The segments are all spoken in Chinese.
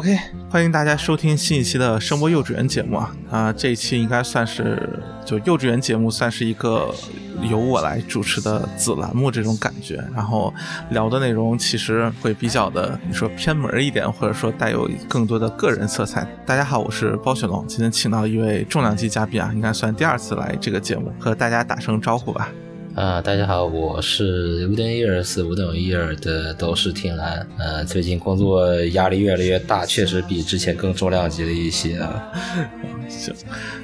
OK，欢迎大家收听新一期的声波幼稚园节目啊！啊，这一期应该算是就幼稚园节目，算是一个由我来主持的子栏目这种感觉。然后聊的内容其实会比较的，你说偏门一点，或者说带有更多的个人色彩。大家好，我是包雪龙，今天请到一位重量级嘉宾啊，应该算第二次来这个节目，和大家打声招呼吧。啊，大家好，我是 Wooden Ears 五等一耳的都是听蓝。呃，最近工作压力越来越大，确实比之前更重量级了一些啊。行，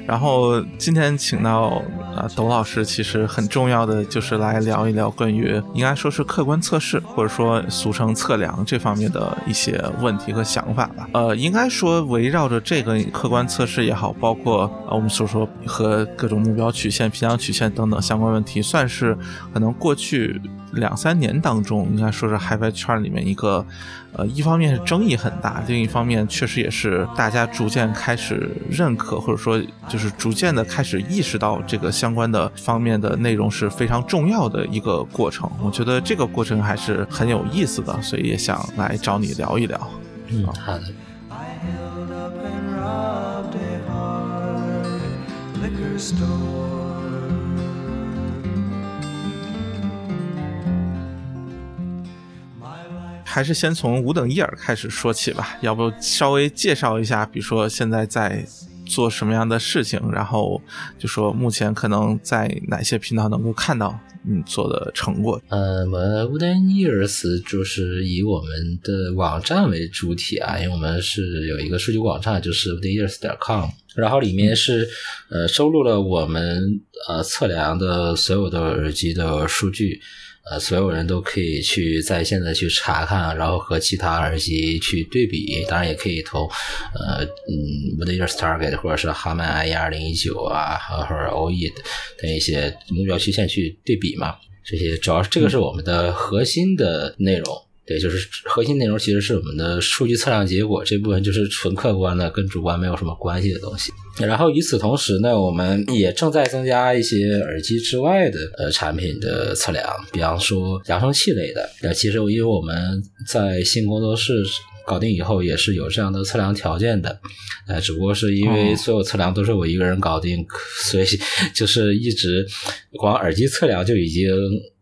然后今天请到啊董老师，其实很重要的就是来聊一聊关于应该说是客观测试，或者说俗称测量这方面的一些问题和想法吧。呃，应该说围绕着这个客观测试也好，包括啊我们所说和各种目标曲线、偏向曲线等等相关问题，算。是可能过去两三年当中，应该说是 HiFi 圈里面一个，呃，一方面是争议很大，另一方面确实也是大家逐渐开始认可，或者说就是逐渐的开始意识到这个相关的方面的内容是非常重要的一个过程。我觉得这个过程还是很有意思的，所以也想来找你聊一聊。嗯，好的。还是先从五等一耳开始说起吧，要不稍微介绍一下，比如说现在在做什么样的事情，然后就说目前可能在哪些频道能够看到你做的成果。呃，我们 Wooden Ears 就是以我们的网站为主体啊，因为我们是有一个数据网站，就是 woodenears.com，然后里面是呃收录了我们呃测量的所有的耳机的数据。呃，所有人都可以去在线的去查看，然后和其他耳机去对比，当然也可以投呃嗯 w o d e r Target 或者是哈曼 IE 二零一九啊，或者 OE 等一些目标曲线去对比嘛。这些主要是这个是我们的核心的内容。对，就是核心内容其实是我们的数据测量结果这部分，就是纯客观的，跟主观没有什么关系的东西。然后与此同时呢，我们也正在增加一些耳机之外的呃产品的测量，比方说扬声器类的。呃，其实因为我们在新工作室搞定以后，也是有这样的测量条件的。呃，只不过是因为所有测量都是我一个人搞定，所以 就是一直光耳机测量就已经。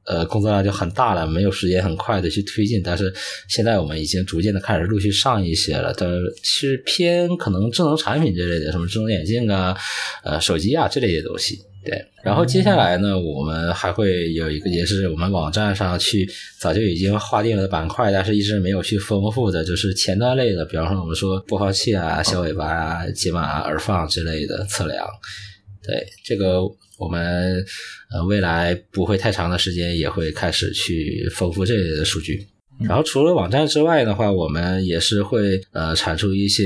呃，工作量就很大了，没有时间很快的去推进。但是现在我们已经逐渐的开始陆续上一些了，但是偏可能智能产品之类的，什么智能眼镜啊、呃手机啊这类的东西。对，然后接下来呢，我们还会有一个，也是我们网站上去早就已经划定了板块，但是一直没有去丰富的，就是前端类的，比方说我们说播放器啊、小尾巴啊、解码、耳放之类的测量。对这个。我们呃未来不会太长的时间，也会开始去丰富这类的数据。然后除了网站之外的话，我们也是会呃产出一些，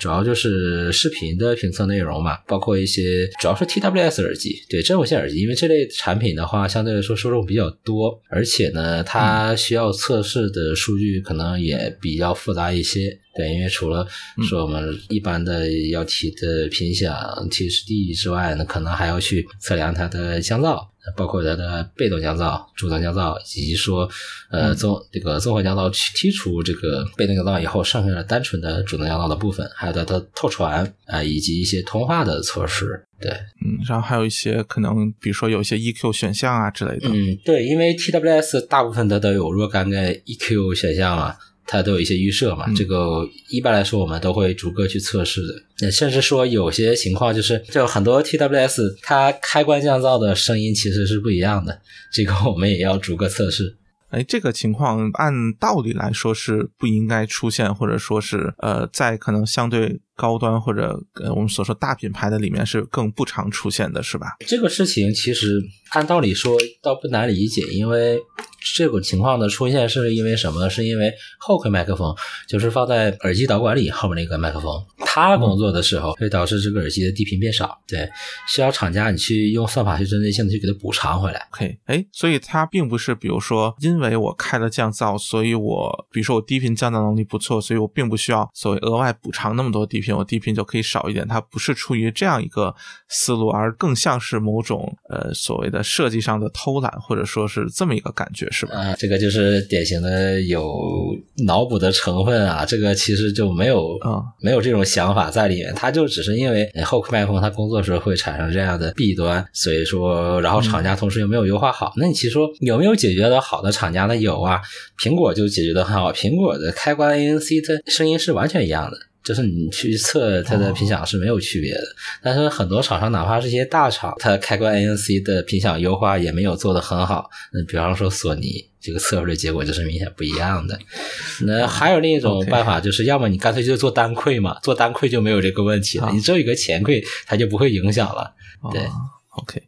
主要就是视频的评测内容嘛，包括一些主要是 TWS 耳机，对真无线耳机，因为这类产品的话相对来说受众比较多，而且呢它需要测试的数据可能也比较复杂一些。对，因为除了说我们一般的要提的频响 TSD 之外，呢可能还要去测量它的降噪，包括它的被动降噪、主动降噪，以及说呃综这个综合降噪去剔除这个被动降噪以后，剩下的单纯的主动降噪的部分，还有它的透传啊，以及一些通话的措施。对，嗯，然后还有一些可能，比如说有一些 EQ 选项啊之类的。嗯，对，因为 TWS 大部分它都有若干个 EQ 选项嘛。它都有一些预设嘛，这个一般来说我们都会逐个去测试的。甚至说有些情况就是，就很多 TWS 它开关降噪的声音其实是不一样的，这个我们也要逐个测试。哎，这个情况按道理来说是不应该出现，或者说是呃，在可能相对高端或者呃我们所说大品牌的里面是更不常出现的，是吧？这个事情其实按道理说倒不难理解，因为。这种情况的出现是因为什么？是因为后馈麦克风，就是放在耳机导管里后面那个麦克风，它工作的时候会导致这个耳机的低频变少。对，需要厂家你去用算法去针对性的去给它补偿回来。OK，哎，所以它并不是，比如说，因为我开了降噪，所以我，比如说我低频降噪能力不错，所以我并不需要所谓额外补偿那么多低频频，我低频就可以少一点。它不是出于这样一个思路，而更像是某种呃所谓的设计上的偷懒，或者说是这么一个感觉，是吧？啊，这个就是典型的有脑补的成分啊。这个其实就没有啊，没有这种想法在里面，它就只是因为后克麦克风它工作时候会产生这样的弊端，所以说，然后厂家同时又没有优化好。那你其实说有没有解决的好的厂家呢？有啊，苹果就解决的很好，苹果的开关 ANC 的声音是完全一样的。就是你去测它的频响是没有区别的，但是很多厂商，哪怕是一些大厂，它开关 ANC 的频响优化也没有做得很好。那比方说索尼，这个测出来结果就是明显不一样的。那还有另一种办法，就是要么你干脆就做单馈嘛，做单馈就没有这个问题了，你只有一个前馈，它就不会影响了。对，OK。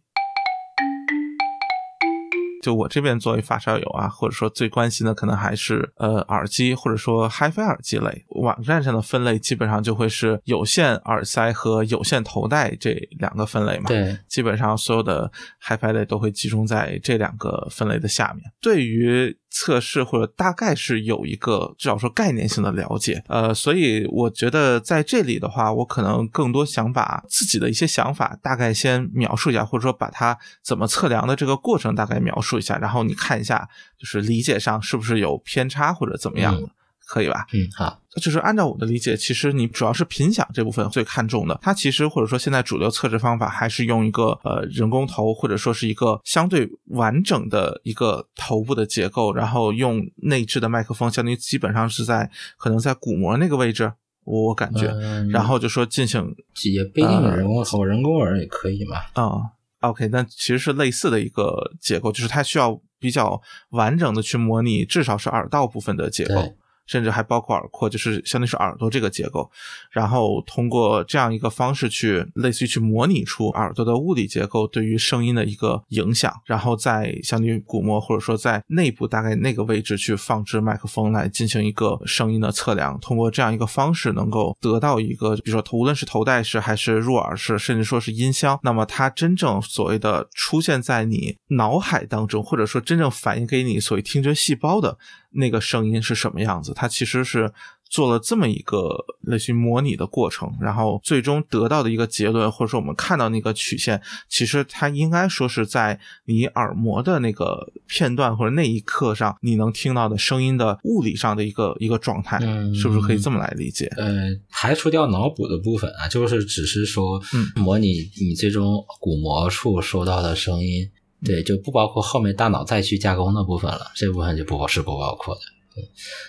就我这边作为发烧友啊，或者说最关心的可能还是呃耳机或者说 HiFi 耳机类。网站上的分类基本上就会是有线耳塞和有线头戴这两个分类嘛。对，基本上所有的 HiFi 类都会集中在这两个分类的下面。对于测试或者大概是有一个至少说概念性的了解，呃，所以我觉得在这里的话，我可能更多想把自己的一些想法大概先描述一下，或者说把它怎么测量的这个过程大概描述一下，然后你看一下，就是理解上是不是有偏差或者怎么样的。可以吧？嗯，好，就是按照我的理解，其实你主要是频响这部分最看重的。它其实或者说现在主流测试方法还是用一个呃人工头，或者说是一个相对完整的一个头部的结构，然后用内置的麦克风，相当于基本上是在可能在鼓膜那个位置，我我感觉，然后就说进行也不一定人工头，人工耳也可以嘛。啊，OK，那其实是类似的一个结构，就是它需要比较完整的去模拟，至少是耳道部分的结构。甚至还包括耳廓，就是相当于是耳朵这个结构，然后通过这样一个方式去类似于去模拟出耳朵的物理结构对于声音的一个影响，然后再相当于鼓膜或者说在内部大概那个位置去放置麦克风来进行一个声音的测量，通过这样一个方式能够得到一个，比如说无论是头戴式还是入耳式，甚至说是音箱，那么它真正所谓的出现在你脑海当中，或者说真正反映给你所谓听觉细胞的。那个声音是什么样子？它其实是做了这么一个类似于模拟的过程，然后最终得到的一个结论，或者说我们看到那个曲线，其实它应该说是在你耳膜的那个片段或者那一刻上，你能听到的声音的物理上的一个一个状态，嗯是不是可以这么来理解？呃，排除掉脑补的部分啊，就是只是说模拟你最终鼓膜处收到的声音。对，就不包括后面大脑再去加工的部分了，这部分就不是不包括的。对，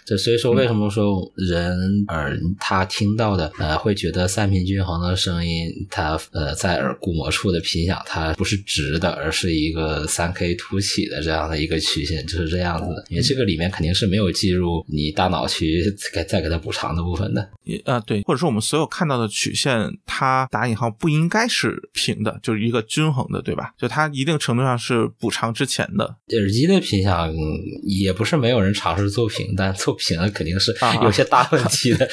这所以说为什么说人耳他听到的呃会觉得三频均衡的声音，它呃在耳鼓膜处的频响它不是直的，而是一个三 K 凸起的这样的一个曲线，就是这样子的。因为这个里面肯定是没有计入你大脑去给再给它补偿的部分的。也啊对，或者说我们所有看到的曲线，它打引号不应该是平的，就是一个均衡的，对吧？就它一定程度上是补偿之前的。耳机的频响也不是没有人尝试做。平，但做平了肯定是有些大问题的。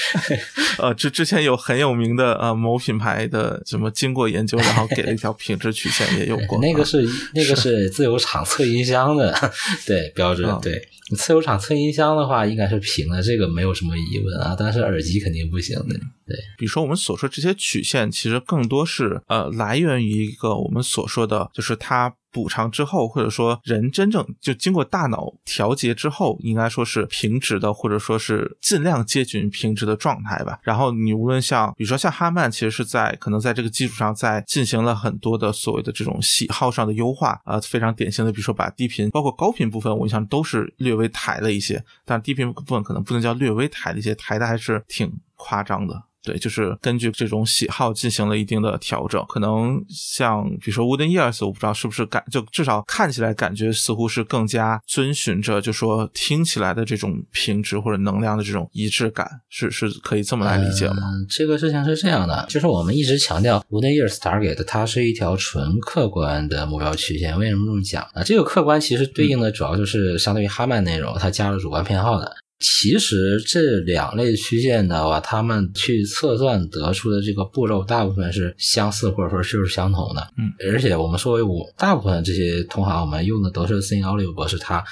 呃，之之前有很有名的呃某品牌的什么经过研究，然后给了一条品质曲线，也有过。那个是那个是自由场测音箱的，对标准。对，自由场测音箱的话应该是平的，这个没有什么疑问啊。但是耳机肯定不行的。对，比如说我们所说这些曲线，其实更多是呃来源于一个我们所说的，就是它。补偿之后，或者说人真正就经过大脑调节之后，应该说是平直的，或者说是尽量接近于平直的状态吧。然后你无论像，比如说像哈曼，其实是在可能在这个基础上，在进行了很多的所谓的这种喜好上的优化啊，非常典型的，比如说把低频包括高频部分，我印象都是略微抬了一些，但低频部分可能不能叫略微抬了一些，抬的还是挺夸张的。对，就是根据这种喜好进行了一定的调整。可能像比如说 Wooden Years，我不知道是不是感，就至少看起来感觉似乎是更加遵循着，就说听起来的这种频值或者能量的这种一致感，是是可以这么来理解吗？这个事情是这样的，就是我们一直强调 Wooden Years Target，它是一条纯客观的目标曲线。为什么这么讲啊？这个客观其实对应的主要就是相对于哈曼内容，它加了主观偏好的。其实这两类曲线的话，他们去测算得出的这个步骤，大部分是相似或者说就是相同的。嗯，而且我们作为我大部分这些同行，我们用的都是 Thin Audio 博士他呃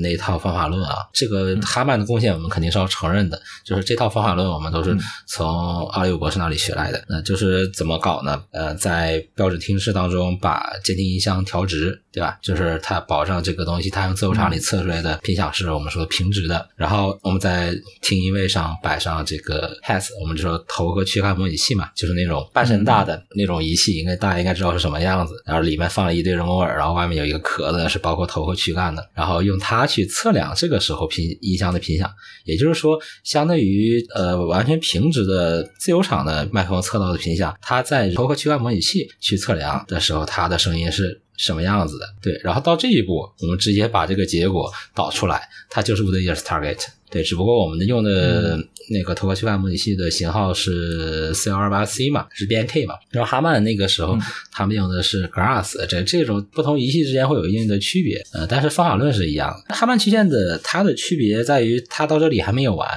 那一套方法论啊。这个哈曼的贡献我们肯定是要承认的，就是这套方法论我们都是从奥利弗博士那里学来的。那就是怎么搞呢？呃，在标准听室当中把监听音箱调直，对吧？就是它保证这个东西它用自由场里测出来的频响是我们说平直的。然后我们在听音位上摆上这个 has，我们就说头和躯干模拟器嘛，就是那种半身大的那种仪器，应该大家应该知道是什么样子。然后里面放了一堆人工耳，然后外面有一个壳子是包括头和躯干的，然后用它去测量这个时候频音箱的频响。也就是说，相对于呃完全平直的自由场的麦克风测到的频响，它在头和躯干模拟器去测量的时候，它的声音是什么样子的？对，然后到这一步，我们直接把这个结果导出来，它就是 Wood Ears Target。对，只不过我们用的那个头壳躯干模拟器的型号是 C 二八 C 嘛，是 BNK 嘛。然后哈曼那个时候他们用的是 Glass，这这种不同仪器之间会有一定的区别，呃，但是方法论是一样的。哈曼曲线的它的区别在于，它到这里还没有完，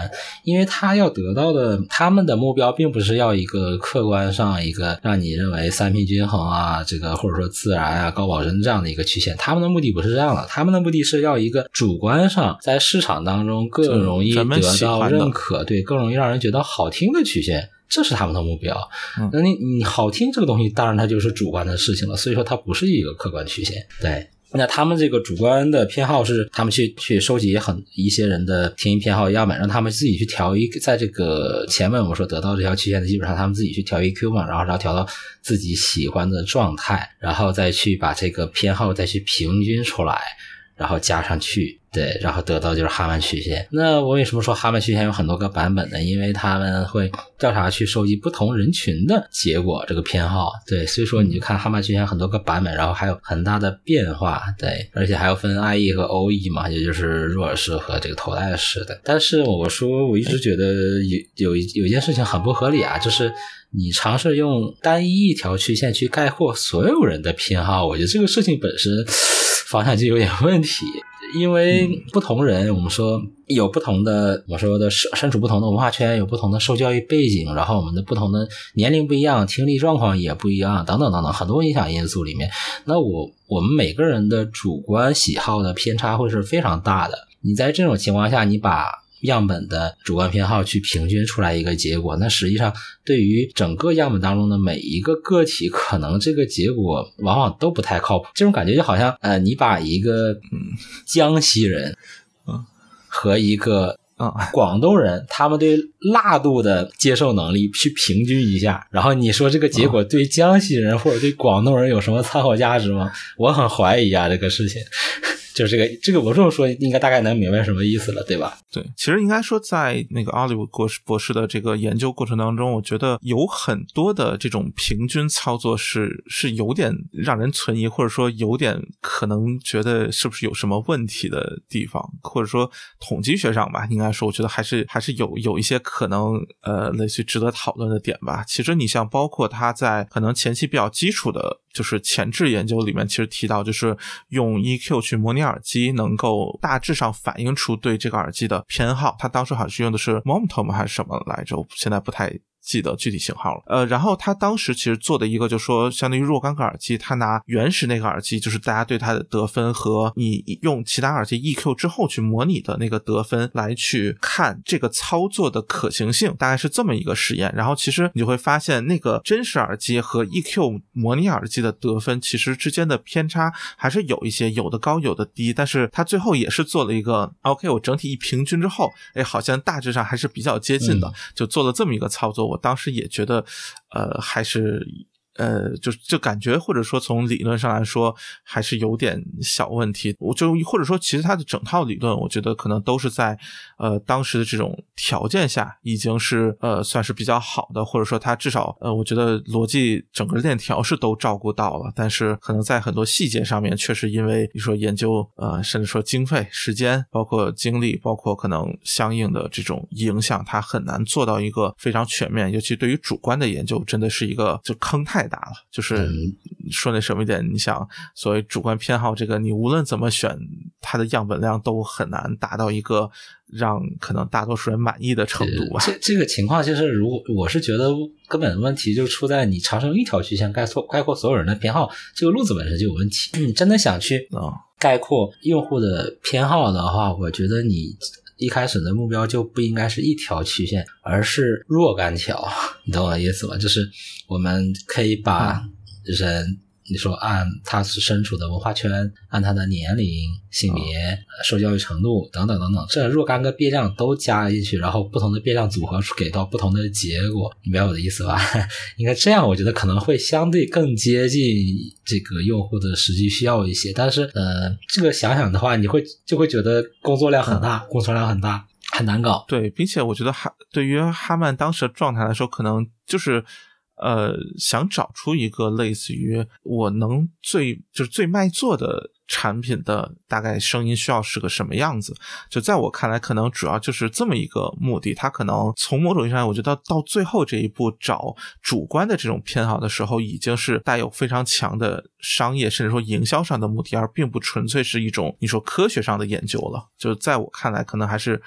因为它要得到的他们的目标并不是要一个客观上一个让你认为三频均衡啊，这个或者说自然啊、高保真这样的一个曲线，他们的目的不是这样的，他们的目的是要一个主观上在市场当中更容易得到认可，对，更容易让人觉得好听的曲线，这是他们的目标。那你你好听这个东西，当然它就是主观的事情了，所以说它不是一个客观曲线。对，那他们这个主观的偏好是他们去去收集很一些人的听音偏好样本，让他们自己去调一，在这个前面我们说得到这条曲线的基础上，他们自己去调 EQ 嘛，然后然后调到自己喜欢的状态，然后再去把这个偏好再去平均出来。然后加上去，对，然后得到就是哈曼曲线。那我为什么说哈曼曲线有很多个版本呢？因为他们会调查去收集不同人群的结果，这个偏好，对，所以说你就看哈曼曲线很多个版本，然后还有很大的变化，对，而且还要分 IE 和 OE 嘛，也就是入耳式和这个头戴式的。但是我说我一直觉得有有有一件事情很不合理啊，就是你尝试用单一一条曲线去概括所有人的偏好，我觉得这个事情本身。方向就有点问题，因为不同人，我们说有不同的，我说的身身处不同的文化圈，有不同的受教育背景，然后我们的不同的年龄不一样，听力状况也不一样，等等等等，很多影响因素里面，那我我们每个人的主观喜好的偏差会是非常大的。你在这种情况下，你把样本的主观偏好去平均出来一个结果，那实际上对于整个样本当中的每一个个体，可能这个结果往往都不太靠谱。这种感觉就好像，呃，你把一个嗯江西人，嗯，和一个嗯广东人，他们对辣度的接受能力去平均一下，然后你说这个结果对江西人或者对广东人有什么参考价值吗？我很怀疑啊，这个事情。就是这个，这个我这么说，应该大概能明白什么意思了，对吧？对，其实应该说，在那个奥利弗博士博士的这个研究过程当中，我觉得有很多的这种平均操作是是有点让人存疑，或者说有点可能觉得是不是有什么问题的地方，或者说统计学上吧，应该说，我觉得还是还是有有一些可能呃类似值得讨论的点吧。其实你像包括他在可能前期比较基础的。就是前置研究里面其实提到，就是用 EQ 去模拟耳机，能够大致上反映出对这个耳机的偏好。他当时好像是用的是 Montom 还是什么来着？我现在不太。记得具体型号了，呃，然后他当时其实做的一个，就说相当于若干个耳机，他拿原始那个耳机，就是大家对它的得分和你用其他耳机 EQ 之后去模拟的那个得分来去看这个操作的可行性，大概是这么一个实验。然后其实你就会发现，那个真实耳机和 EQ 模拟耳机的得分其实之间的偏差还是有一些，有的高，有的低。但是他最后也是做了一个 OK，我整体一平均之后，哎，好像大致上还是比较接近的，就做了这么一个操作。我当时也觉得，呃，还是。呃，就就感觉或者说从理论上来说还是有点小问题，我就或者说其实它的整套理论，我觉得可能都是在呃当时的这种条件下已经是呃算是比较好的，或者说它至少呃我觉得逻辑整个链条是都照顾到了，但是可能在很多细节上面确实因为你说研究呃甚至说经费、时间、包括精力、包括可能相应的这种影响，它很难做到一个非常全面，尤其对于主观的研究，真的是一个就坑太。大了，就是说那什么一点，你想所谓主观偏好这个，你无论怎么选，它的样本量都很难达到一个让可能大多数人满意的程度吧。这这个情况其实，如果我是觉得根本问题就出在你尝试用一条曲线概括概括所有人的偏好，这个路子本身就有问题。你 真的想去啊？概括用户的偏好的话，我觉得你一开始的目标就不应该是一条曲线，而是若干条，你懂我意思吗？就是我们可以把人。你说按他是身处的文化圈，按他的年龄、性别、受教育程度等等等等，这若干个变量都加进去，然后不同的变量组合给到不同的结果，你明白我的意思吧？应该这样，我觉得可能会相对更接近这个用户的实际需要一些。但是，呃，这个想想的话，你会就会觉得工作量很大，工作量很大，很难搞。对，并且我觉得哈，对于哈曼当时的状态来说，可能就是。呃，想找出一个类似于我能最就是最卖座的产品的大概声音需要是个什么样子？就在我看来，可能主要就是这么一个目的。他可能从某种意义上，我觉得到最后这一步找主观的这种偏好的时候，已经是带有非常强的商业甚至说营销上的目的，而并不纯粹是一种你说科学上的研究了。就在我看来，可能还是。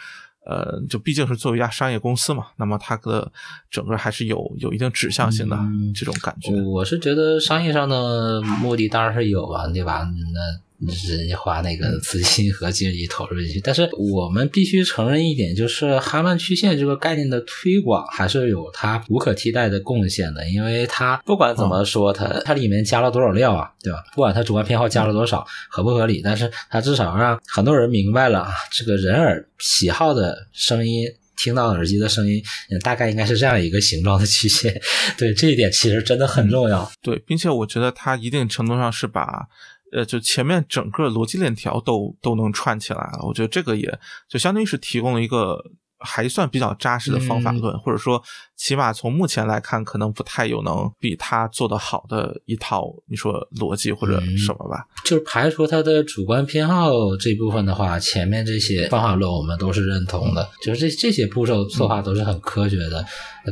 呃，就毕竟是作为一家商业公司嘛，那么它的整个还是有有一定指向性的这种感觉。我是觉得商业上的目的当然是有啊，对吧？那。人家花那个资金和精力投入进去，但是我们必须承认一点，就是哈曼曲线这个概念的推广还是有它无可替代的贡献的，因为它不管怎么说，它它里面加了多少料啊，对吧？不管它主观偏好加了多少，合不合理，但是它至少让很多人明白了啊，这个人耳喜好的声音，听到耳机的声音，大概应该是这样一个形状的曲线。对这一点其实真的很重要。对，并且我觉得它一定程度上是把。呃，就前面整个逻辑链条都都能串起来了，我觉得这个也就相当于是提供了一个还算比较扎实的方法论，或者说起码从目前来看，可能不太有能比他做的好的一套你说逻辑或者什么吧。就是排除他的主观偏好这部分的话，前面这些方法论我们都是认同的，就是这这些步骤策划都是很科学的，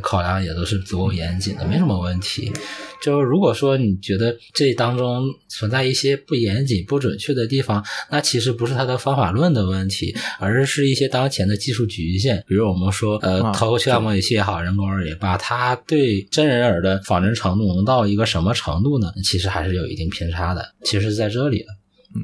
考量也都是足够严谨的，没什么问题。就是如果说你觉得这当中存在一些不严谨、不准确的地方，那其实不是他的方法论的问题，而是一些当前的技术局限。比如我们说，呃，头盔项模仪器也好，人工耳也罢，它对真人耳的仿真程度能到一个什么程度呢？其实还是有一定偏差的。其实在这里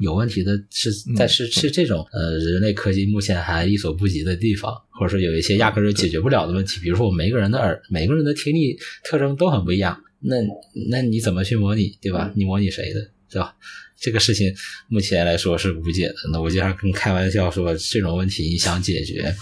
有问题的是在是是这种呃人类科技目前还力所不及的地方，或者说有一些压根儿就解决不了的问题。比如说，我们每个人的耳，每个人的听力特征都很不一样。那那你怎么去模拟，对吧？你模拟谁的，是吧？这个事情目前来说是无解的。那我经常跟开玩笑说，这种问题你想解决，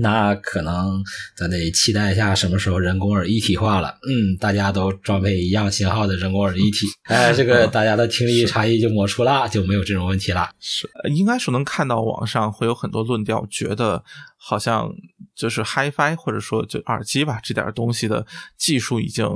那可能咱得期待一下什么时候人工耳一体化了。嗯，大家都装备一样型号的人工耳一体，哎，这个大家的听力差异就抹除了，就没有这种问题了。是，应该是能看到网上会有很多论调，觉得。好像就是 HiFi 或者说就耳机吧，这点东西的技术已经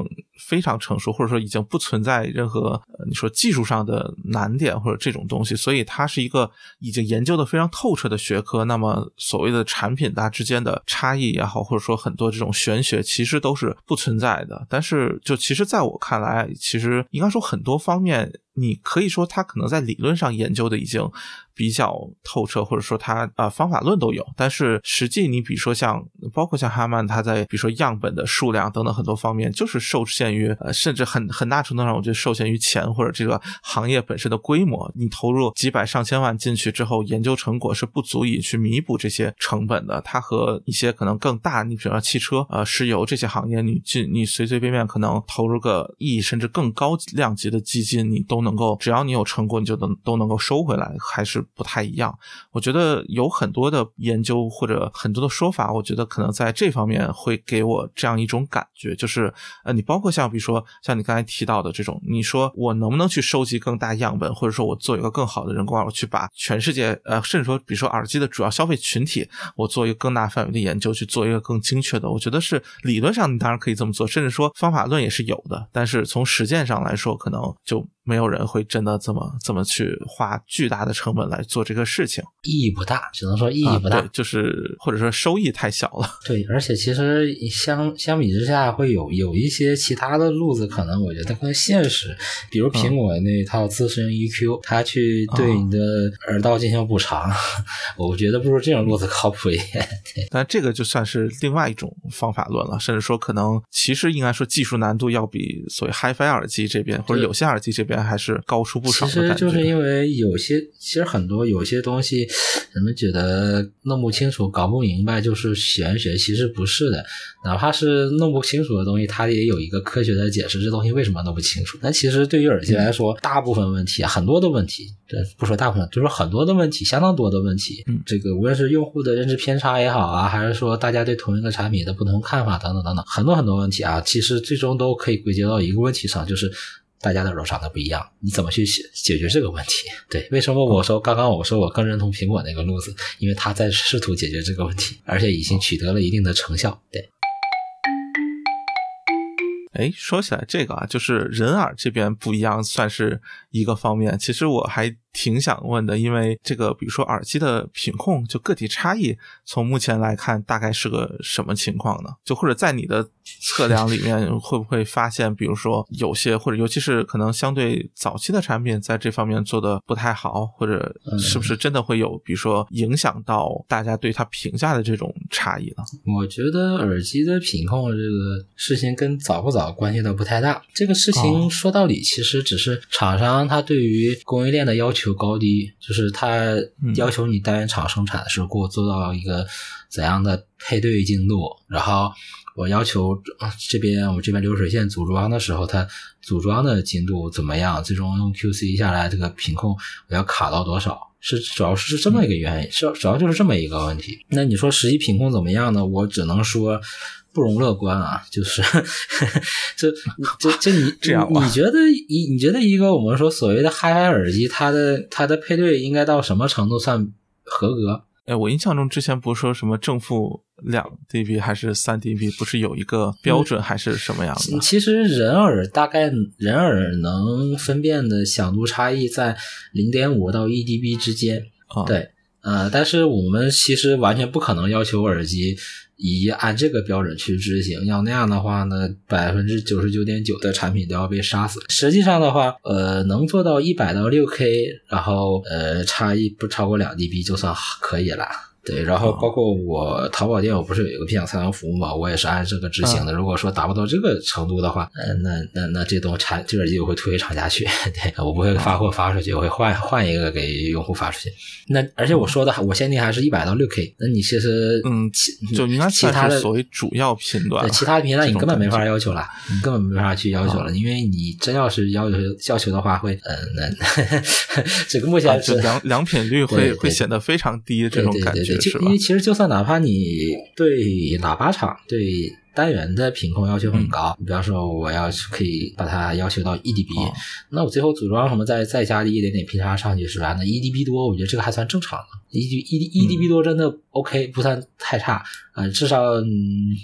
非常成熟，或者说已经不存在任何你说技术上的难点或者这种东西，所以它是一个已经研究的非常透彻的学科。那么所谓的产品它之间的差异也好，或者说很多这种玄学，其实都是不存在的。但是就其实在我看来，其实应该说很多方面。你可以说他可能在理论上研究的已经比较透彻，或者说他啊方法论都有，但是实际你比如说像包括像哈曼，他在比如说样本的数量等等很多方面，就是受限于呃甚至很很大程度上，我觉得受限于钱或者这个行业本身的规模。你投入几百上千万进去之后，研究成果是不足以去弥补这些成本的。它和一些可能更大，你比如说汽车、呃石油这些行业，你进你随随便便可能投入个亿甚至更高量级的基金，你都能。能够，只要你有成果，你就能都能够收回来，还是不太一样。我觉得有很多的研究或者很多的说法，我觉得可能在这方面会给我这样一种感觉，就是呃，你包括像比如说像你刚才提到的这种，你说我能不能去收集更大样本，或者说我做一个更好的人工耳，去把全世界呃，甚至说比如说耳机的主要消费群体，我做一个更大范围的研究，去做一个更精确的，我觉得是理论上你当然可以这么做，甚至说方法论也是有的，但是从实践上来说，可能就。没有人会真的这么这么去花巨大的成本来做这个事情，意义不大，只能说意义不大，就是或者说收益太小了。对，而且其实相相比之下，会有有一些其他的路子，可能我觉得更现实。比如苹果那一套自适应 EQ，它去对你的耳道进行补偿，我觉得不如这种路子靠谱一点。但这个就算是另外一种方法论了，甚至说可能其实应该说技术难度要比所谓 HiFi 耳机这边或者有线耳机这边。前还是高出不少其。实就是因为有些，其实很多有些东西，人们觉得弄不清楚、搞不明白就是玄学，其实不是的。哪怕是弄不清楚的东西，它也有一个科学的解释，这东西为什么弄不清楚。那其实对于耳机来说，大部分问题，很多的问题，这不说大部分，就是很多的问题，相当多的问题。嗯这个无论是用户的认知偏差也好啊，还是说大家对同一个产品的不同看法等等等等，很多很多问题啊，其实最终都可以归结到一个问题上，就是。大家的耳长得不一样，你怎么去解解决这个问题？对，为什么我说刚刚我说我更认同苹果那个路子？因为他在试图解决这个问题，而且已经取得了一定的成效。对，哎，说起来这个啊，就是人耳这边不一样，算是一个方面。其实我还挺想问的，因为这个，比如说耳机的品控，就个体差异，从目前来看，大概是个什么情况呢？就或者在你的测量里面，会不会发现，比如说有些或者尤其是可能相对早期的产品，在这方面做的不太好，或者是不是真的会有，比如说影响到大家对它评价的这种差异呢？我觉得耳机的品控这个事情跟早不早关系倒不太大。这个事哦情说到底，其实只是厂商他对于供应链的要求高低，就是他要求你单元厂生产的时候给我做到一个怎样的配对精度，然后我要求呃这边我们这边流水线组装的时候，它组装的精度怎么样？最终用 QC 下来，这个品控我要卡到多少？是主要是这么一个原因，是主要就是这么一个问题。那你说实际品控怎么样呢？我只能说不容乐观啊，就是这这这你这样你觉得一你觉得一个我们说所谓的 HiFi 耳机，它的它的配对应该到什么程度算合格？哎，我印象中之前不是说什么正负两 dB 还是三 dB，不是有一个标准还是什么样的？其实人耳大概人耳能分辨的响度差异在零点五到一 dB 之间。啊，对，呃，但是我们其实完全不可能要求耳机以按这个标准去执行，要那样的话呢，百分之九十九点九的产品都要被杀死。实际上的话，呃，能做到一百到六 K，然后呃，差异不超过两 dB 就算可以了。对，然后包括我淘宝店，我不是有一个批量测量服务嘛，我也是按这个执行的。如果说达不到这个程度的话，呃，那那那这东产这个耳机我会退给厂家去，对我不会发货发出去，我会换换一个给用户发出去。那而且我说的我限定还是一百到六 K，那你其实嗯其就应该其他的所谓主要频段。对其他的频段你根本没法要求了，你根本没法去要求了，因为你真要是要求要求的话会，嗯、那 这个目啊，前就是良良品率会会显得非常低，这对种感对对对，觉是吧就因？为其实就算哪怕你对喇叭厂对单元的品控要求很高，你比方说我要可以把它要求到一 dB，、哦那我最后组装什么再再加一点点偏差上去是吧？那一 dB 多，我觉得这个还算正常的，一 dB 一一 dB 多真的 OK，不算太差啊、呃至少嗯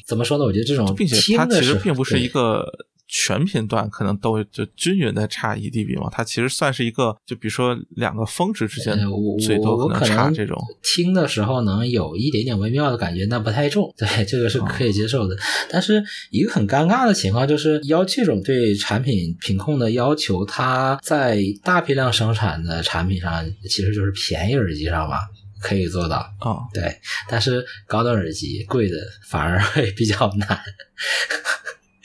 怎么说呢？我觉得这种并且它其实并不是一个全频段可能都就均匀的差一 dB 嘛，它其实算是一个，就比如说两个峰值之间最多可能差这种。听的时候能有一点点微妙的感觉，但不太重，对，这个是可以接受的。但是一个很尴尬的情况就是，要这种对产品品控的要求，它在大批量生产的产品上，其实就是便宜耳机上吧。可以做到，啊、对，但是高端耳机贵的反而会比较难。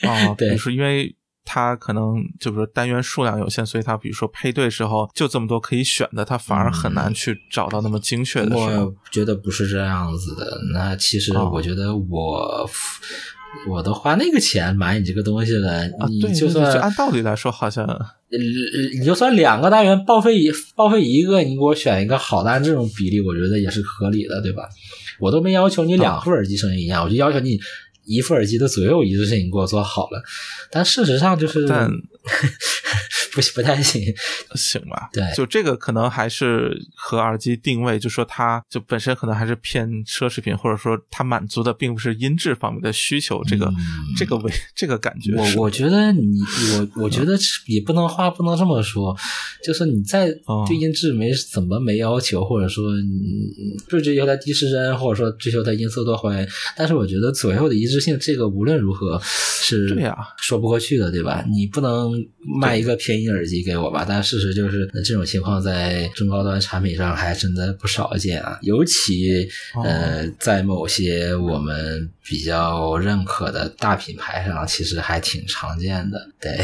哦，对比如说因为它可能就比如说单元数量有限，所以它比如说配对时候就这么多可以选的，它反而很难去找到那么精确的。我觉得不是这样子的。那其实哦我觉得我、我都花那个钱买你这个东西了，啊，你对，就算就按道理来说，好像你你就算两个单元报废一报废一个，你给我选一个好单，这种比例我觉得也是合理的，对吧？我都没要求你两副耳机声音一样，我就要求你一副耳机的左右一致性你给我做好了。但事实上就是 不不太行。行吧。对就这个可能还是和耳机定位，就说它就本身可能还是偏奢侈品，或者说它满足的并不是音质方面的需求，这个、嗯 这个为这个感觉我我觉得你我我觉得也不能话不能这么说，就是你在哦对音质没怎么没要求，或者说你不追求它低失真，或者说追求它音色多还原，但是我觉得左右的一致性，这个无论如何是对呀说不过去的，对吧？你不能卖一个便宜耳机给我吧。但事实就是这种情况在中高端产品上还真的不少见啊，尤其呃在某些我们比较认可的大品牌上，其实还挺常见的。对，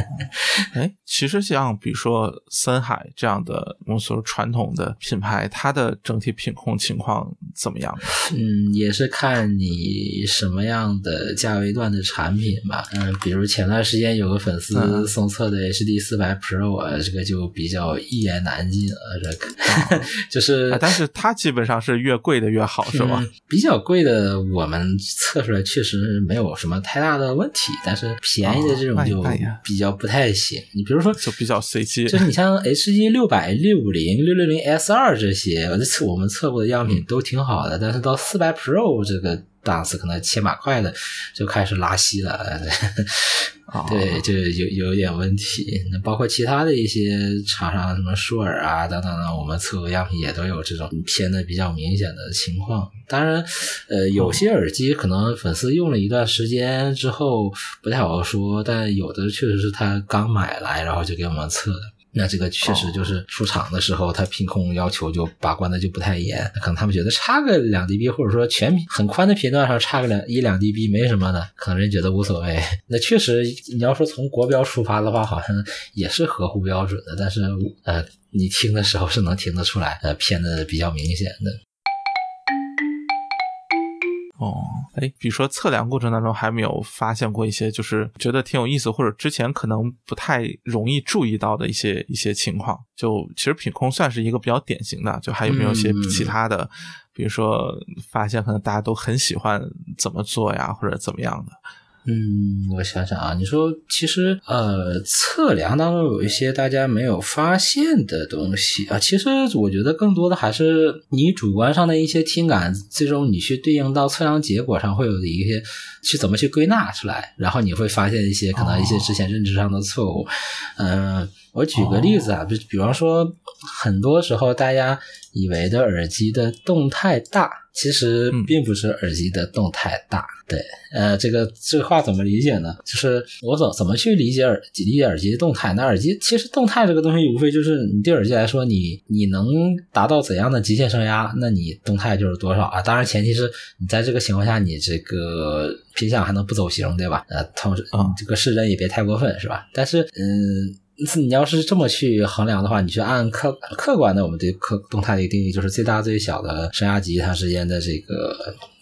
哎，其实像比如说森海这样的我们说传统的品牌，它的整体品控情况怎么样？嗯，也是看你什么样的价位段的产品吧。嗯，比如前段时间有个粉丝送测的 HD 四百 Pro 啊，这个就比较一言难尽了。这个 就是，但是它基本上是越贵的越好，是吧？比较贵的我们测出来确实没有什么太大的问题，但是便宜的这种就比较不太行。你比如说，就比较随机。就是你像 HD 六百、六五零、六六零 S 二这些，我测我们测过的样品都挺好的，但是到四百 Pro 这个。档次可能千把块的就开始拉稀了，对，就有有点问题。那包括其他的一些厂商，什么舒尔啊等等的，我们测过样品也都有这种偏的比较明显的情况。当然，呃，有些耳机可能粉丝用了一段时间之后不太好说，但有的确实是他刚买来，然后就给我们测的。那这个确实就是出厂的时候，它品控要求就把关的就不太严，可能他们觉得差个两 dB，或者说全很宽的频段上差个两一两 dB 没什么的，可能人觉得无所谓。那确实，你要说从国标出发的话，好像也是合乎标准的，但是呃，你听的时候是能听得出来，呃，偏的比较明显的。哦，哎，比如说测量过程当中还没有发现过一些，就是觉得挺有意思，或者之前可能不太容易注意到的一些一些情况。就其实品控算是一个比较典型的，就还有没有一些其他的，比如说发现可能大家都很喜欢怎么做呀，或者怎么样的。嗯，我想想啊，你说其实呃，测量当中有一些大家没有发现的东西啊，其实我觉得更多的还是你主观上的一些听感，最终你去对应到测量结果上会有一些去怎么去归纳出来，然后你会发现一些可能一些之前认知上的错误。嗯，我举个例子啊，比比方说，很多时候大家以为的耳机的动态大。其实并不是耳机的动态大，对，呃，这个这个话怎么理解呢？就是我怎怎么去理解耳理解耳机的动态？那耳机其实动态这个东西，无非就是你对耳机来说，你你能达到怎样的极限声压，那你动态就是多少啊？当然前提是你在这个情况下，你这个频响还能不走形，对吧？呃，同时这个失真也别太过分，是吧？但是嗯。你要是这么去衡量的话，你去按客客观的我们对客动态的一个定义，就是最大最小的升压级它之间的这个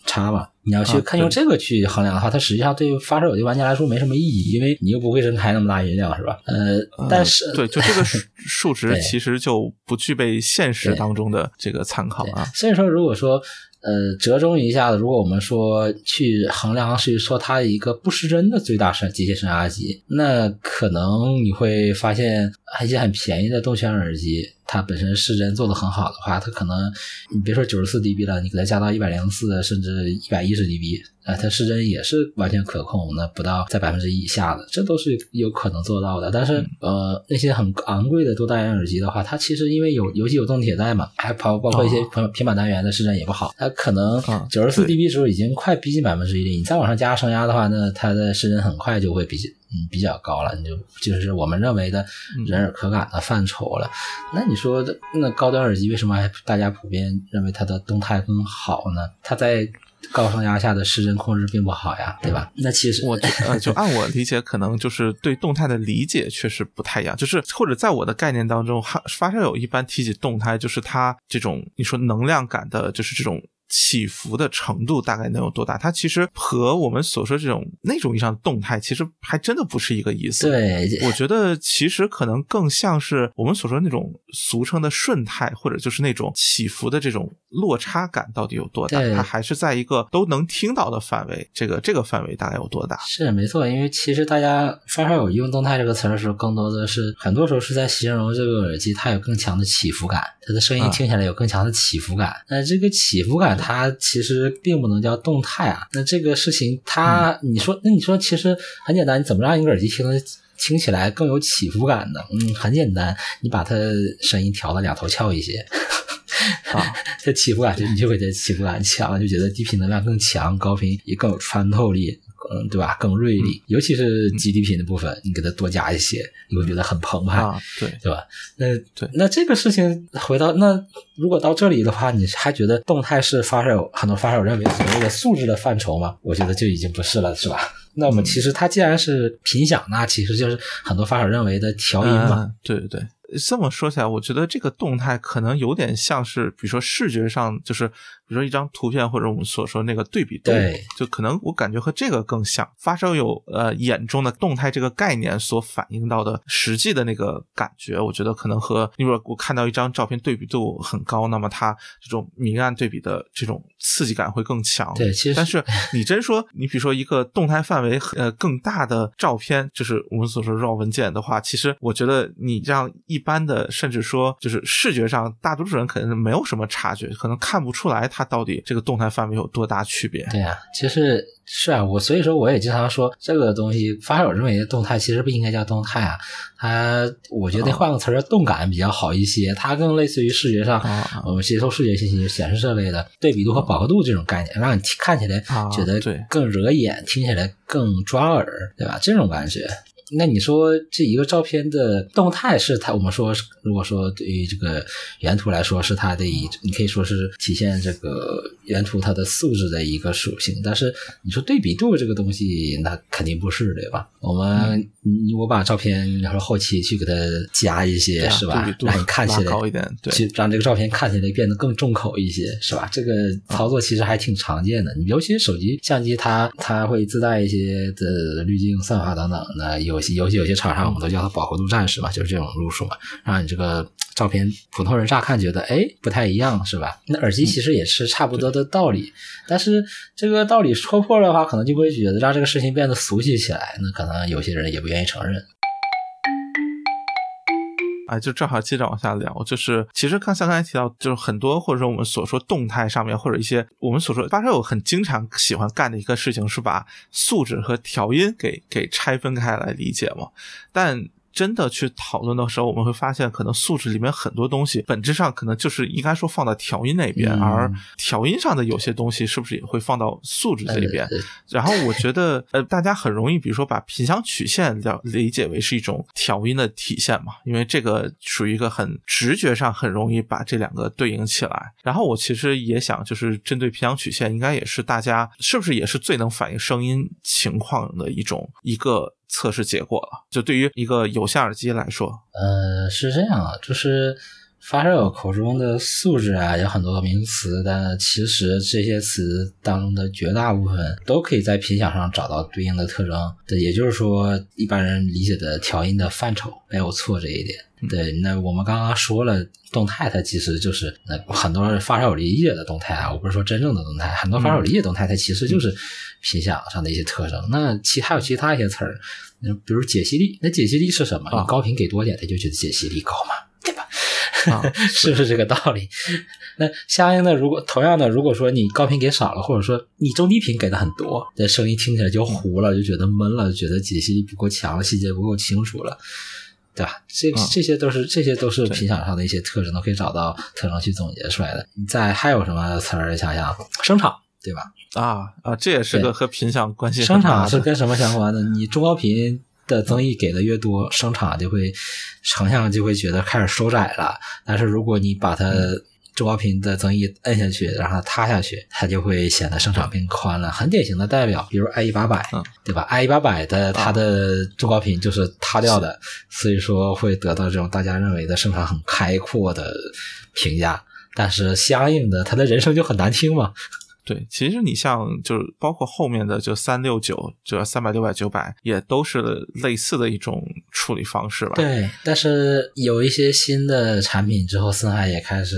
差嘛。你要去看用这个去衡量的话，它实际上对发烧友的玩家来说没什么意义，因为你又不会真开那么大音量，是吧？呃，但是对，就这个数 值其实就不具备现实当中的这个参考啊。所以说，如果说。呃，折中一下子，如果我们说去衡量，是说它一个不失真的最大声机械声压级，那可能你会发现一些很便宜的动圈耳机，它本身失真做的很好的话，它可能你别说九十四 dB 了，你给它加到一百零四甚至一百一十 dB，啊，它失真也是完全可控，那不到在百分之一以下的，这都是有可能做到的。但是呃，那些很昂贵的多单元耳机的话，它其实因为有尤其有动铁带嘛，还包包括一些平平板单元的失真也不好。它可能九十四 dB 时候已经快逼近百分之一了，你再往上加声压的话，那它的失真很快就会比嗯比较高了，你就就是我们认为的人耳可感的范畴了。那你说那高端耳机为什么还大家普遍认为它的动态更好呢？它在高声压下的失真控制并不好呀，对吧？那其实我呃，就按我理解，可能就是对动态的理解确实不太一样。就是或者在我的概念当中，发发烧友一般提起动态，就是它这种你说能量感的，就是这种。起伏的程度大概能有多大？它其实和我们所说这种那种意义上的动态，其实还真的不是一个意思。对，我觉得其实可能更像是我们所说那种俗称的顺态，或者就是那种起伏的这种落差感到底有多大？它还是在一个都能听到的范围。这个这个范围大概有多大？是没错，因为其实大家刷刷友用动态这个词的时候，更多的是很多时候是在形容这个耳机它有更强的起伏感，它的声音听起来有更强的起伏感。那这个起伏感。它其实并不能叫动态啊，那这个事情，它你说，那你说其实很简单，你怎么让一个耳机听听起来更有起伏感呢？嗯，很简单，你把它声音调的两头翘一些，啊，这起伏感就你就会觉得起伏感强，就觉得低频能量更强，高频也更有穿透力。嗯，对吧？更锐利，尤其是基底频的部分，你给它多加一些，你会觉得很澎湃，啊，对对吧？那对那这个事情回到那，如果到这里的话，你还觉得动态是发烧友很多发烧友认为所谓的素质的范畴吗？我觉得就已经不是了，是吧？那我们其实它既然是频响，那其实就是很多发烧友认为的调音嘛。嗯对对对。这么说起来，我觉得这个动态可能有点像是，比如说视觉上，就是比如说一张图片或者我们所说那个对比度对，就可能我感觉和这个更像。发烧友呃眼中的动态这个概念所反映到的实际的那个感觉，我觉得可能和你如果我看到一张照片对比度很高，那么它这种明暗对比的这种刺激感会更强。对，其实但是你真说，你比如说一个动态范围呃更大的照片，就是我们所说 RAW 文件的话，其实我觉得你让一般的，甚至说就是视觉上，大多数人可能没有什么察觉，可能看不出来它到底这个动态范围有多大区别。对呀、其实是啊，我所以说我也经常说这个东西，发烧友认为的动态其实不应该叫动态啊，它我觉得换个词儿，动感比较好一些，它更类似于视觉上啊我们接收视觉信息、显示这类的对比度和饱和度这种概念，让你看起来啊觉得对更惹眼，听起来更抓耳，对吧？这种感觉。那你说这一个照片的动态是它，我们说如果说对于这个原图来说是它的一，你可以说是体现这个原图它的素质的一个属性，但是你说对比度这个东西，那肯定不是对吧？我们你我把照片，然后后期去给它加一些啊是吧对比？度让你看起来高一点对去让这个照片看起来变得更重口一些是吧？这个操作其实还挺常见的，你尤其是手机相机它它会自带一些的滤镜、算法等等的，有些游戏有些厂商我们都叫它饱和度战士嘛，就是这种路数嘛，让你这个照片普通人乍看觉得哎不太一样是吧？那耳机其实也是差不多的道理，但是这个道理戳破的话，可能就会觉得让这个事情变得俗气起来，那可能有些人也不愿意承认。哎，就正好接着往下聊，就是其实刚才刚才提到，就是很多或者说我们所说动态上面，或者一些我们所说发烧友很经常喜欢干的一个事情，是把素质和调音给给拆分开来理解嘛。但真的去讨论的时候，我们会发现，可能素质里面很多东西本质上可能就是应该说放到调音那边，嗯而调音上的有些东西是不是也会放到素质这边？呃然后我觉得，呃，大家很容易，比如说把频响曲线了理解为是一种调音的体现嘛，因为这个属于一个很直觉上很容易把这两个对应起来。然后我其实也想，就是针对频响曲线，应该也是大家是不是也是最能反映声音情况的一种一个测试结果了？就对于一个有线耳机来说，呃，是这样啊，就是发烧友口中的素质啊，有很多名词，但其实这些词当中的绝大部分都可以在频响上找到对应的特征。对，也就是说，一般人理解的调音的范畴没有错这一点。对，那我们刚刚说了，动态它其实就是那很多人发烧友理解的动态啊，我不是说真正的动态，很多发烧友理解动态它其实就是频响上的一些特征。那其还有其他一些词儿，那比如解析力，那解析力是什么？啊你高频给多点，它就觉得解析力高嘛，对吧？啊是不是 这个道理？那相应的，如果同样的，如果说你高频给少了，或者说你中低频给的很多，这声音听起来就糊了，就觉得闷了，就觉得解析力不够强了，细节不够清楚了。对吧？这嗯这些都是这些都是对频响上的一些特征，都可以找到特征去总结出来的。你再还有什么词儿？想想声场，对吧？啊啊，这也是个和频响关系声。场是跟什么相关的？你中高频的增益给的越多，声场就会成像就会觉得开始收窄了。但是如果你把它中高频的增益摁下去，让它塌下去，它就会显得声场变宽了。很典型的代表，比如 i 一八百嗯，对吧？i 一八百的它的中高频就是塌掉的，所以说会得到这种大家认为的声场很开阔的评价。但是相应的，它的人声就很难听嘛。对，其实你像就是包括后面的就三六九，就三百、六百、九百，也都是类似的一种处理方式吧。对，但是有一些新的产品之后，森海也开始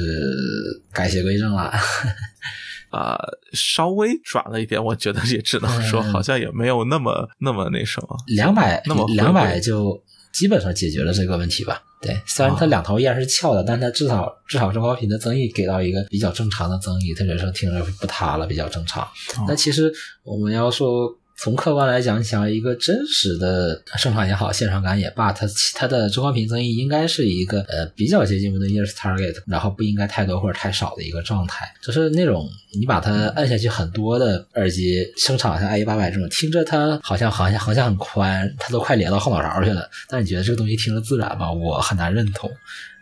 改邪归正了。呃，稍微转了一点，我觉得也只能说嗯好像也没有那么那么那什么。两百那么回两百就基本上解决了这个问题吧。对，虽然它啊两头依然是翘的，但它至少至少中高频的增益给到一个比较正常的增益，它人声听着不塌了，比较正常。哦。那其实我们要说从客观来讲，想要一个真实的声场也好，现场感也罢，它它的中高频增益应该是一个呃比较接近我们的 ears target，然后不应该太多或者太少的一个状态。就是那种你把它按下去很多的耳机，声场像 i 八百这种，听着它好像好像好像很宽，它都快连到后脑勺去了，但你觉得这个东西听着自然吗？我很难认同。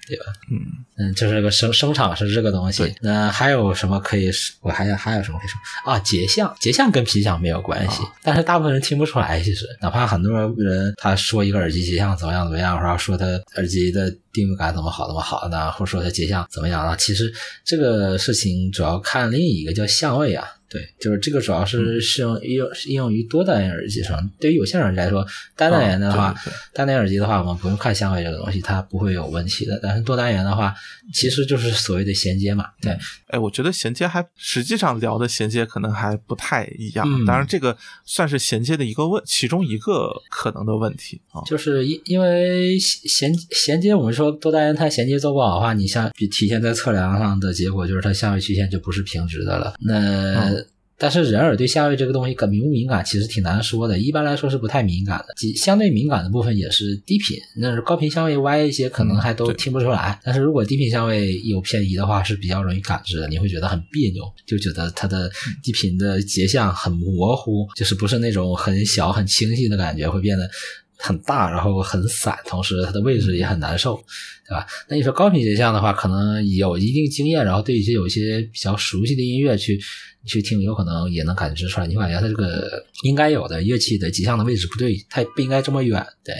对吧？嗯嗯，就是个声声场是这个东西。那还有什么可以？我还还有什么可以说啊？结相，结相跟皮响没有关系，但是大部分人听不出来。其实，哪怕很多人他说一个耳机结相怎么样怎么样，或者说他耳机的定位感怎么好怎么好的，或者说他结相怎么样啊？其实这个事情主要看另一个叫相位啊。对，就是这个主要是适用应用应用于多单元耳机上。对于有线耳机来说，单单元的话，单单元耳机的话，我们不用看相位这个东西，它不会有问题的。但是多单元的话，其实就是所谓的衔接嘛。对，哎，我觉得衔接还实际上聊的衔接可能还不太一样。当然，这个算是衔接的一个问，其中一个可能的问题啊。就是因因为衔衔接，我们说多单元它衔接做不好的话，你像比体现在测量上的结果就是它相位曲线就不是平直的了。那但是人耳对相位这个东西敏不敏感，其实挺难说的。一般来说是不太敏感的，相对敏感的部分也是低频。那是高频相位歪一些，可能还都听不出来。但是如果低频相位有偏移的话，是比较容易感知的。你会觉得很别扭，就觉得它的低频的节像很模糊，就是不是那种很小很清晰的感觉，会变得很大，然后很散，同时它的位置也很难受，对吧？那你说高频节相的话，可能有一定经验，然后对一些有一些比较熟悉的音乐去。去听有可能也能感知出来，你感觉它这个应该有的乐器的极相的位置不对，它不应该这么远，对，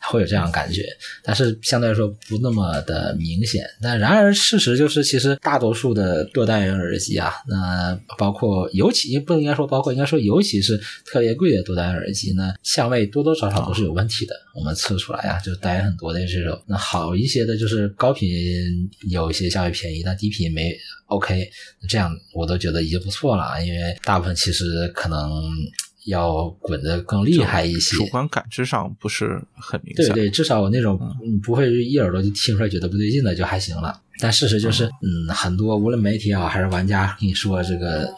会有这样感觉，但是相对来说不那么的明显。那然而事实就是，其实大多数的多单元耳机啊，那包括尤其不应该说包括，应该说尤其是特别贵的多单元耳机呢，相位多多少少都是有问题的。我们测出来啊，就单元很多的这种，那好一些的就是高频有一些相对便宜，但低频没。OK，这样我都觉得已经不错了，因为大部分其实可能要滚得更厉害一些，主观感知上不是很明显。对对，至少我那种不会一耳朵就听出来觉得不对劲的就还行了。但事实就是，嗯，很多无论媒体也好还是玩家跟你说这个。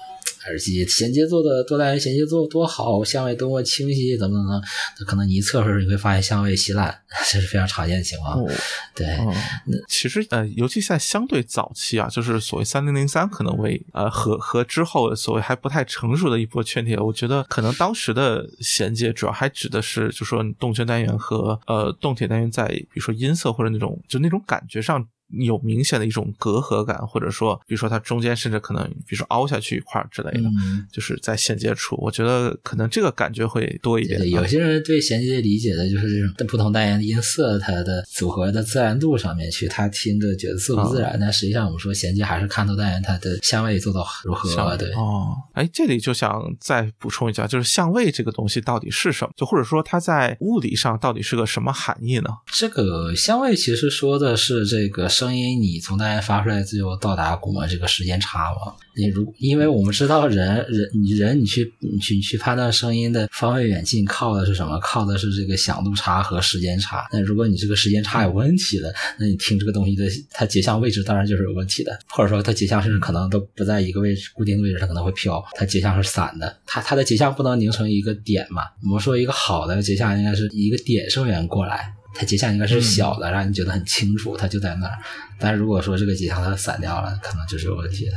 耳机衔接做的多单元衔接做多好，相位多么清晰，怎么怎么，可能你一测试你会发现相位稀烂，这是非常常见的情况。对，其实呃，尤其在相对早期啊，就是所谓三零零三可能为呃和和之后所谓还不太成熟的一波圈铁，我觉得可能当时的衔接主要还指的是，就说动圈单元和呃动铁单元在比如说音色或者那种就那种感觉上。有明显的一种隔阂感，或者说，比如说它中间甚至可能，比如说凹下去一块之类的，就是在衔接处，我觉得可能这个感觉会多一点。有些人对衔接理解的就是这种不同单元的音色，它的组合的自然度上面去，他听着觉得自不自然。但实际上，我们说衔接还是看多单元它的相位做到如何。对哦，哎，这里就想再补充一下，就是相位这个东西到底是什么？就或者说它在物理上到底是个什么含义呢？这个相位其实说的是这个。声音你从单元发出来最后到达鼓膜这个时间差嘛？你如因为我们知道人人你人你去你去你去判断声音的方位远近靠的是什么？靠的是这个响度差和时间差。那如果你这个时间差有问题的，那你听这个东西的它结像位置当然就是有问题的，或者说它结像甚至可能都不在一个位置固定的位置，它可能会飘，它结像是散的，它它的结像不能拧成一个点嘛？我们说一个好的结像应该是一个点声源过来。它结像应该是小的，让你觉得很清楚，它就在那儿。但是如果说这个结像它散掉了，可能就是有问题的。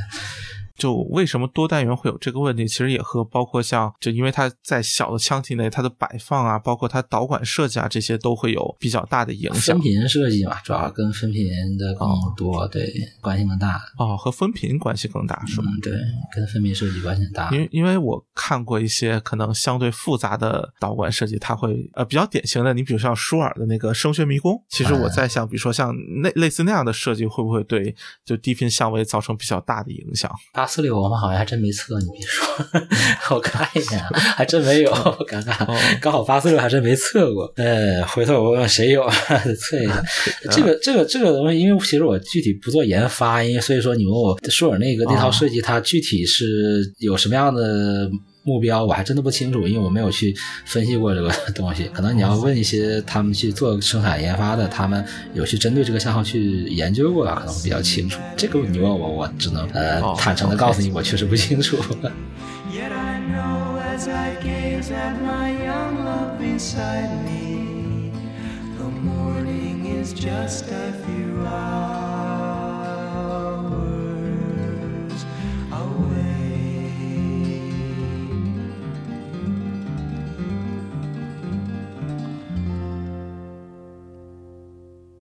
就为什么多单元会有这个问题？其实也和包括像，就因为它在小的腔体内，它的摆放啊，包括它导管设计啊，这些都会有比较大的影响。分频设计嘛，主要跟分频的更多，对，关系更大。哦，和分频关系更大是吗？对，跟分频设计关系很大。因为因为我看过一些可能相对复杂的导管设计，它会呃比较典型的，你比如像舒尔的那个声学迷宫。其实我在想，比如说像那类似那样的设计，会不会对就低频相位造成比较大的影响？八四六我们好像还真没测，你别说，我看一眼，还真没有，尴尬刚好八四六还真没测过，呃，回头我问问谁有 测一下。这个这个这个东西，因为其实我具体不做研发，因为所以说你问我舒尔那个那套设计，它具体是有什么样的？目标我还真的不清楚，因为我没有去分析过这个 东西。可能你要问一些他们去做生产研发的，他们有去针对这个项目去研究过，可能会比较清楚。这个你问我，我只能呃坦诚的告诉你，我确实不清楚。